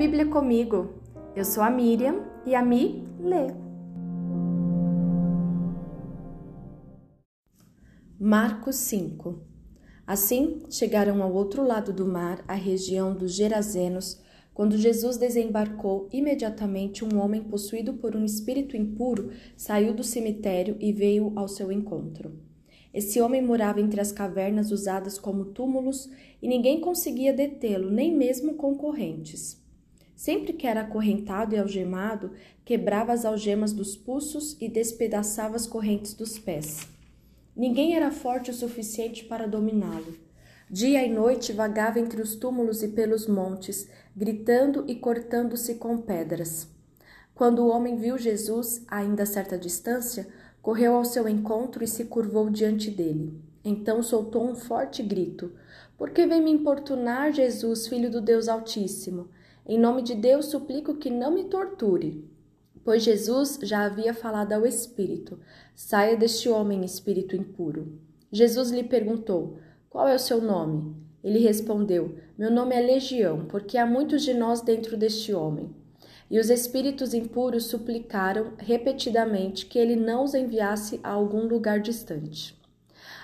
Bíblia comigo. Eu sou a Miriam e a Mi lê. Marcos 5 Assim chegaram ao outro lado do mar, a região dos Gerazenos. Quando Jesus desembarcou, imediatamente um homem possuído por um espírito impuro saiu do cemitério e veio ao seu encontro. Esse homem morava entre as cavernas usadas como túmulos e ninguém conseguia detê-lo, nem mesmo concorrentes. Sempre que era acorrentado e algemado, quebrava as algemas dos pulsos e despedaçava as correntes dos pés. Ninguém era forte o suficiente para dominá-lo. Dia e noite vagava entre os túmulos e pelos montes, gritando e cortando-se com pedras. Quando o homem viu Jesus, ainda a certa distância, correu ao seu encontro e se curvou diante dele. Então soltou um forte grito: Por que vem me importunar, Jesus, filho do Deus Altíssimo? Em nome de Deus suplico que não me torture pois Jesus já havia falado ao espírito: Saia deste homem, espírito impuro. Jesus lhe perguntou: Qual é o seu nome? Ele respondeu: Meu nome é Legião, porque há muitos de nós dentro deste homem. E os espíritos impuros suplicaram repetidamente que ele não os enviasse a algum lugar distante.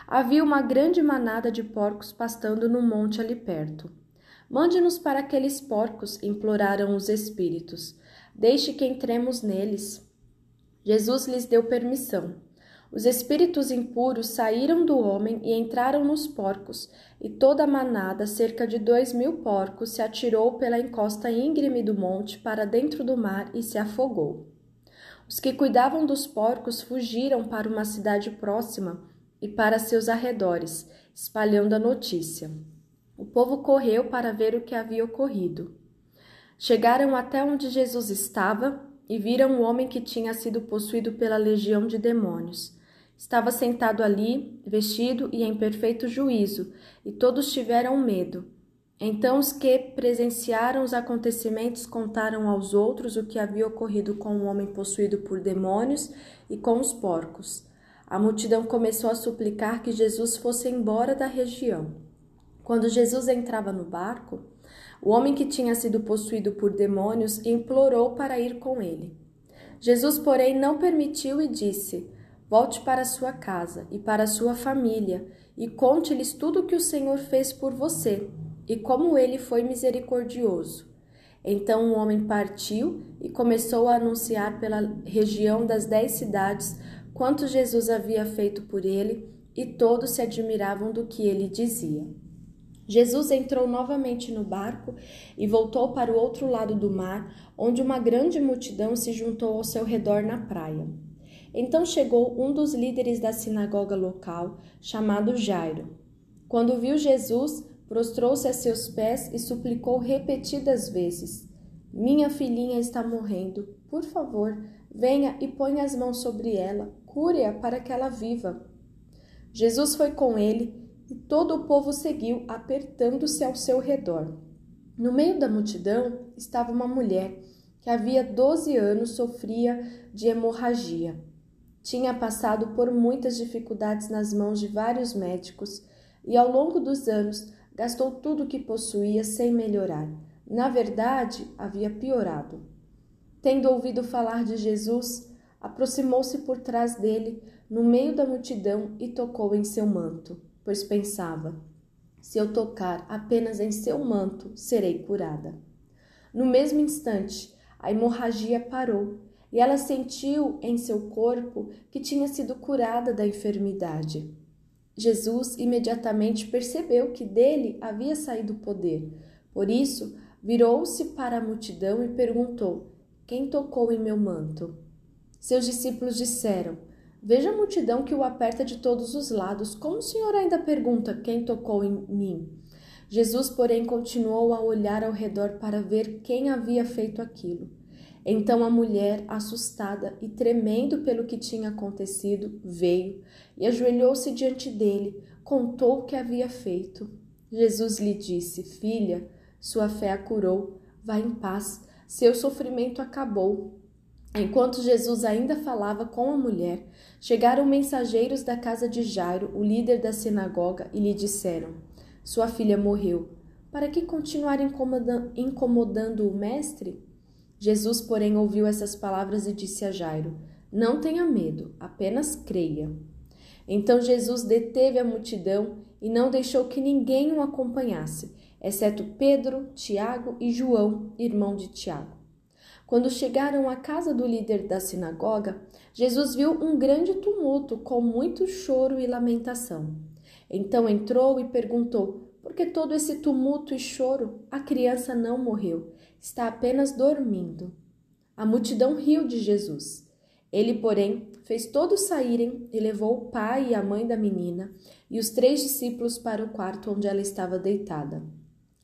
Havia uma grande manada de porcos pastando no monte ali perto. Mande-nos para aqueles porcos, imploraram os espíritos. Deixe que entremos neles. Jesus lhes deu permissão. Os espíritos impuros saíram do homem e entraram nos porcos, e toda a manada, cerca de dois mil porcos, se atirou pela encosta íngreme do monte para dentro do mar e se afogou. Os que cuidavam dos porcos fugiram para uma cidade próxima e para seus arredores, espalhando a notícia. O povo correu para ver o que havia ocorrido. Chegaram até onde Jesus estava e viram o homem que tinha sido possuído pela legião de demônios. Estava sentado ali, vestido e em perfeito juízo, e todos tiveram medo. Então os que presenciaram os acontecimentos contaram aos outros o que havia ocorrido com o homem possuído por demônios e com os porcos. A multidão começou a suplicar que Jesus fosse embora da região. Quando Jesus entrava no barco, o homem que tinha sido possuído por demônios implorou para ir com ele. Jesus, porém, não permitiu e disse: Volte para sua casa e para sua família e conte-lhes tudo o que o Senhor fez por você e como ele foi misericordioso. Então o homem partiu e começou a anunciar pela região das dez cidades quanto Jesus havia feito por ele, e todos se admiravam do que ele dizia. Jesus entrou novamente no barco e voltou para o outro lado do mar, onde uma grande multidão se juntou ao seu redor na praia. Então chegou um dos líderes da sinagoga local, chamado Jairo. Quando viu Jesus, prostrou-se a seus pés e suplicou repetidas vezes: Minha filhinha está morrendo. Por favor, venha e ponha as mãos sobre ela, cure-a para que ela viva. Jesus foi com ele e todo o povo seguiu, apertando-se ao seu redor. No meio da multidão estava uma mulher que havia doze anos sofria de hemorragia. Tinha passado por muitas dificuldades nas mãos de vários médicos e, ao longo dos anos, gastou tudo o que possuía sem melhorar. Na verdade, havia piorado. Tendo ouvido falar de Jesus, aproximou-se por trás dele, no meio da multidão, e tocou em seu manto pois pensava: se eu tocar apenas em seu manto, serei curada. No mesmo instante, a hemorragia parou e ela sentiu em seu corpo que tinha sido curada da enfermidade. Jesus imediatamente percebeu que dele havia saído o poder. Por isso, virou-se para a multidão e perguntou: Quem tocou em meu manto? Seus discípulos disseram: Veja a multidão que o aperta de todos os lados. Como o senhor ainda pergunta quem tocou em mim? Jesus, porém, continuou a olhar ao redor para ver quem havia feito aquilo. Então a mulher, assustada e tremendo pelo que tinha acontecido, veio e ajoelhou-se diante dele, contou o que havia feito. Jesus lhe disse: Filha, sua fé a curou, vá em paz, seu sofrimento acabou. Enquanto Jesus ainda falava com a mulher, chegaram mensageiros da casa de Jairo, o líder da sinagoga, e lhe disseram: Sua filha morreu. Para que continuar incomodando o mestre? Jesus, porém, ouviu essas palavras e disse a Jairo: Não tenha medo, apenas creia. Então Jesus deteve a multidão e não deixou que ninguém o acompanhasse, exceto Pedro, Tiago e João, irmão de Tiago. Quando chegaram à casa do líder da sinagoga, Jesus viu um grande tumulto, com muito choro e lamentação. Então entrou e perguntou: Por que todo esse tumulto e choro? A criança não morreu, está apenas dormindo. A multidão riu de Jesus. Ele, porém, fez todos saírem e levou o pai e a mãe da menina e os três discípulos para o quarto onde ela estava deitada.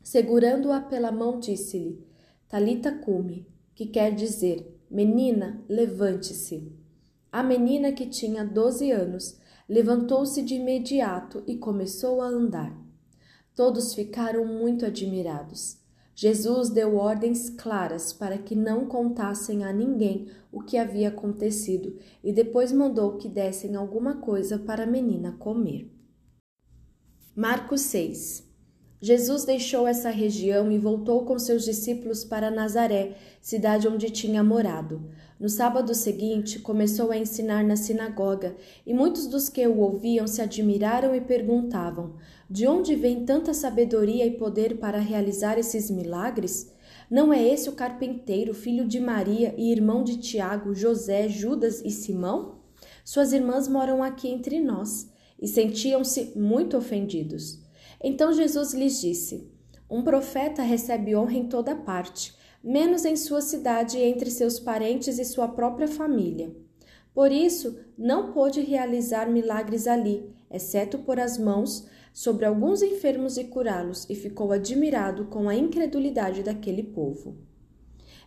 Segurando-a pela mão, disse-lhe: Talita cume, que quer dizer: Menina, levante-se. A menina, que tinha doze anos, levantou-se de imediato e começou a andar. Todos ficaram muito admirados. Jesus deu ordens claras para que não contassem a ninguém o que havia acontecido e depois mandou que dessem alguma coisa para a menina comer. Marcos 6 Jesus deixou essa região e voltou com seus discípulos para Nazaré, cidade onde tinha morado. No sábado seguinte, começou a ensinar na sinagoga, e muitos dos que o ouviam se admiraram e perguntavam: De onde vem tanta sabedoria e poder para realizar esses milagres? Não é esse o carpinteiro, filho de Maria e irmão de Tiago, José, Judas e Simão? Suas irmãs moram aqui entre nós. E sentiam-se muito ofendidos. Então Jesus lhes disse: Um profeta recebe honra em toda parte, menos em sua cidade e entre seus parentes e sua própria família. Por isso, não pôde realizar milagres ali, exceto por as mãos sobre alguns enfermos e curá-los, e ficou admirado com a incredulidade daquele povo.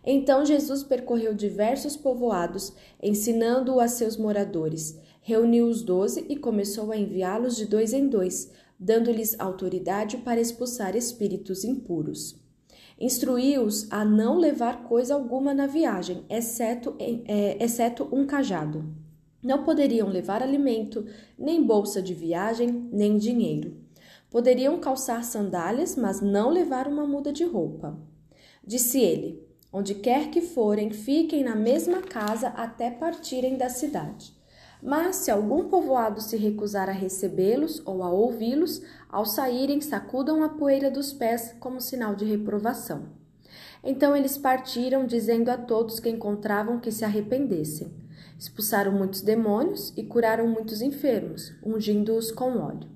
Então Jesus percorreu diversos povoados, ensinando-o a seus moradores. Reuniu os doze e começou a enviá-los de dois em dois, dando-lhes autoridade para expulsar espíritos impuros. Instruiu-os a não levar coisa alguma na viagem, exceto, é, exceto um cajado. Não poderiam levar alimento, nem bolsa de viagem, nem dinheiro. Poderiam calçar sandálias, mas não levar uma muda de roupa. Disse ele: Onde quer que forem, fiquem na mesma casa até partirem da cidade. Mas se algum povoado se recusar a recebê-los ou a ouvi-los, ao saírem sacudam a poeira dos pés como sinal de reprovação. Então eles partiram, dizendo a todos que encontravam que se arrependessem. Expulsaram muitos demônios e curaram muitos enfermos, ungindo-os com óleo.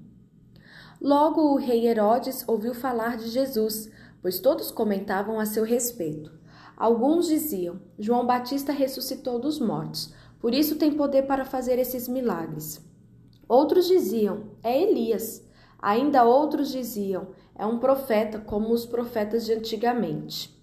Logo o rei Herodes ouviu falar de Jesus, pois todos comentavam a seu respeito. Alguns diziam: João Batista ressuscitou dos mortos por isso tem poder para fazer esses milagres. Outros diziam: é Elias. Ainda outros diziam: é um profeta, como os profetas de antigamente.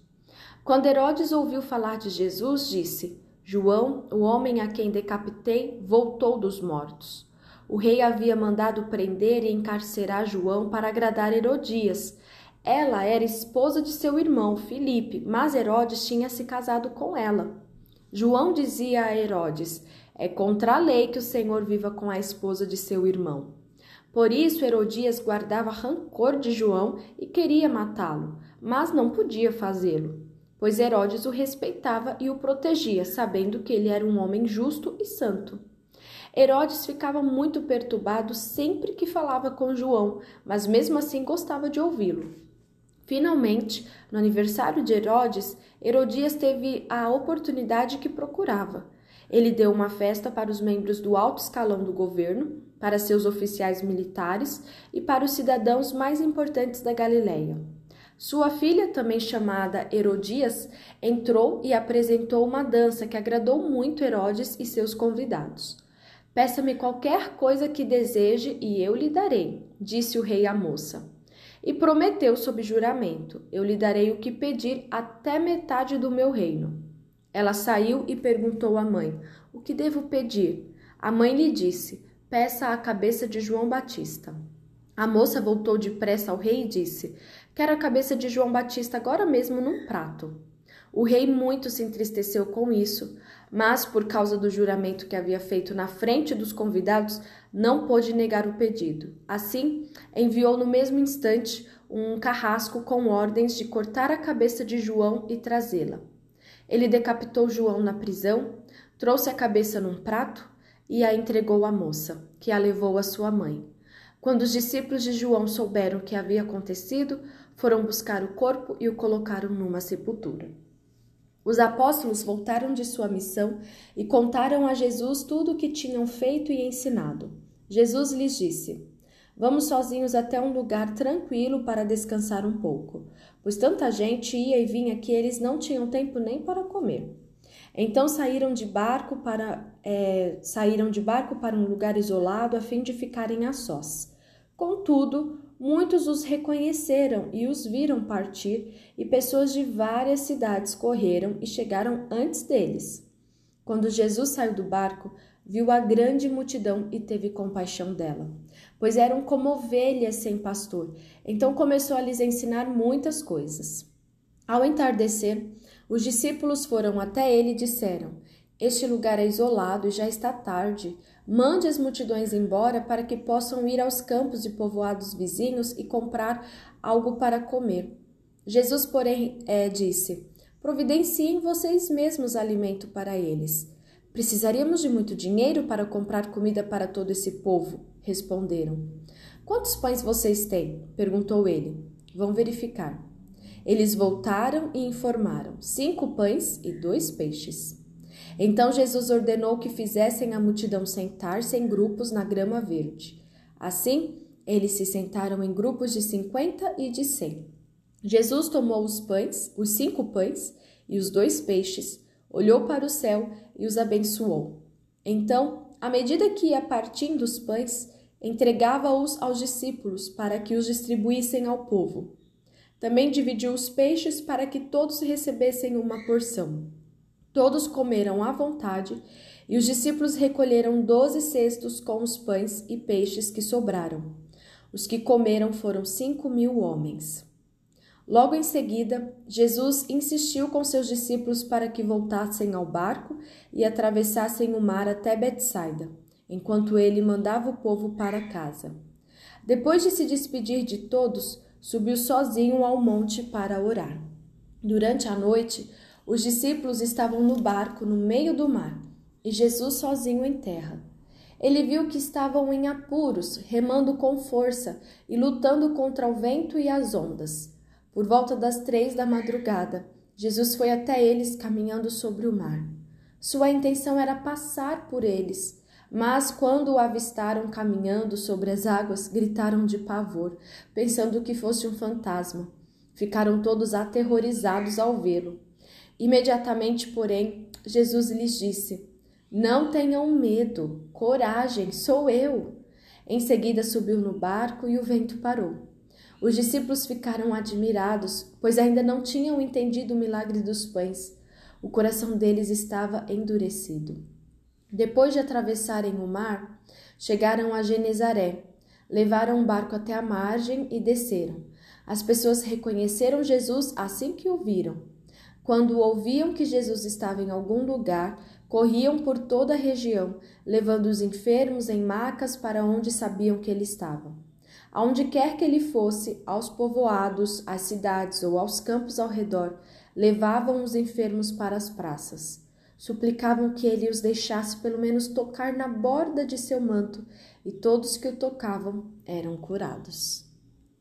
Quando Herodes ouviu falar de Jesus, disse: João, o homem a quem decapitei, voltou dos mortos. O rei havia mandado prender e encarcerar João para agradar Herodias. Ela era esposa de seu irmão Filipe, mas Herodes tinha se casado com ela. João dizia a Herodes: É contra a lei que o Senhor viva com a esposa de seu irmão. Por isso Herodias guardava rancor de João e queria matá-lo, mas não podia fazê-lo, pois Herodes o respeitava e o protegia, sabendo que ele era um homem justo e santo. Herodes ficava muito perturbado sempre que falava com João, mas mesmo assim gostava de ouvi-lo. Finalmente, no aniversário de Herodes, Herodias teve a oportunidade que procurava. Ele deu uma festa para os membros do alto escalão do governo, para seus oficiais militares e para os cidadãos mais importantes da Galileia. Sua filha, também chamada Herodias, entrou e apresentou uma dança que agradou muito Herodes e seus convidados. Peça-me qualquer coisa que deseje e eu lhe darei, disse o rei à moça e prometeu sob juramento: Eu lhe darei o que pedir até metade do meu reino. Ela saiu e perguntou à mãe: O que devo pedir? A mãe lhe disse: Peça a cabeça de João Batista. A moça voltou depressa ao rei e disse: Quero a cabeça de João Batista agora mesmo num prato. O rei muito se entristeceu com isso, mas por causa do juramento que havia feito na frente dos convidados, não pôde negar o pedido. Assim, enviou no mesmo instante um carrasco com ordens de cortar a cabeça de João e trazê-la. Ele decapitou João na prisão, trouxe a cabeça num prato e a entregou à moça, que a levou à sua mãe. Quando os discípulos de João souberam o que havia acontecido, foram buscar o corpo e o colocaram numa sepultura. Os apóstolos voltaram de sua missão e contaram a Jesus tudo o que tinham feito e ensinado. Jesus lhes disse: Vamos sozinhos até um lugar tranquilo para descansar um pouco, pois tanta gente ia e vinha que eles não tinham tempo nem para comer. Então saíram de barco para é, saíram de barco para um lugar isolado a fim de ficarem a sós. Contudo, muitos os reconheceram e os viram partir, e pessoas de várias cidades correram e chegaram antes deles. Quando Jesus saiu do barco, viu a grande multidão e teve compaixão dela, pois eram como ovelhas sem pastor. Então começou a lhes ensinar muitas coisas. Ao entardecer, os discípulos foram até ele e disseram: Este lugar é isolado e já está tarde. Mande as multidões embora para que possam ir aos campos e povoados vizinhos e comprar algo para comer. Jesus, porém, é, disse: Providenciem vocês mesmos alimento para eles. Precisaríamos de muito dinheiro para comprar comida para todo esse povo, responderam. Quantos pães vocês têm? perguntou ele. Vão verificar. Eles voltaram e informaram: cinco pães e dois peixes. Então Jesus ordenou que fizessem a multidão sentar-se em grupos na grama verde. Assim, eles se sentaram em grupos de cinquenta e de cem. Jesus tomou os pães, os cinco pães e os dois peixes, olhou para o céu e os abençoou. Então, à medida que ia partindo os pães, entregava-os aos discípulos para que os distribuíssem ao povo. Também dividiu os peixes para que todos recebessem uma porção. Todos comeram à vontade, e os discípulos recolheram doze cestos com os pães e peixes que sobraram. Os que comeram foram cinco mil homens. Logo em seguida, Jesus insistiu com seus discípulos para que voltassem ao barco e atravessassem o mar até Betsaida, enquanto ele mandava o povo para casa. Depois de se despedir de todos, subiu sozinho ao monte para orar. Durante a noite, os discípulos estavam no barco no meio do mar e Jesus sozinho em terra. Ele viu que estavam em apuros, remando com força e lutando contra o vento e as ondas. Por volta das três da madrugada, Jesus foi até eles caminhando sobre o mar. Sua intenção era passar por eles, mas quando o avistaram caminhando sobre as águas, gritaram de pavor, pensando que fosse um fantasma. Ficaram todos aterrorizados ao vê-lo. Imediatamente, porém, Jesus lhes disse: Não tenham medo, coragem, sou eu. Em seguida subiu no barco e o vento parou. Os discípulos ficaram admirados, pois ainda não tinham entendido o milagre dos pães. O coração deles estava endurecido. Depois de atravessarem o mar, chegaram a Genezaré. Levaram o barco até a margem e desceram. As pessoas reconheceram Jesus assim que o viram. Quando ouviam que Jesus estava em algum lugar, corriam por toda a região, levando os enfermos em macas para onde sabiam que ele estava. Aonde quer que ele fosse, aos povoados, às cidades ou aos campos ao redor, levavam os enfermos para as praças. Suplicavam que ele os deixasse pelo menos tocar na borda de seu manto, e todos que o tocavam eram curados.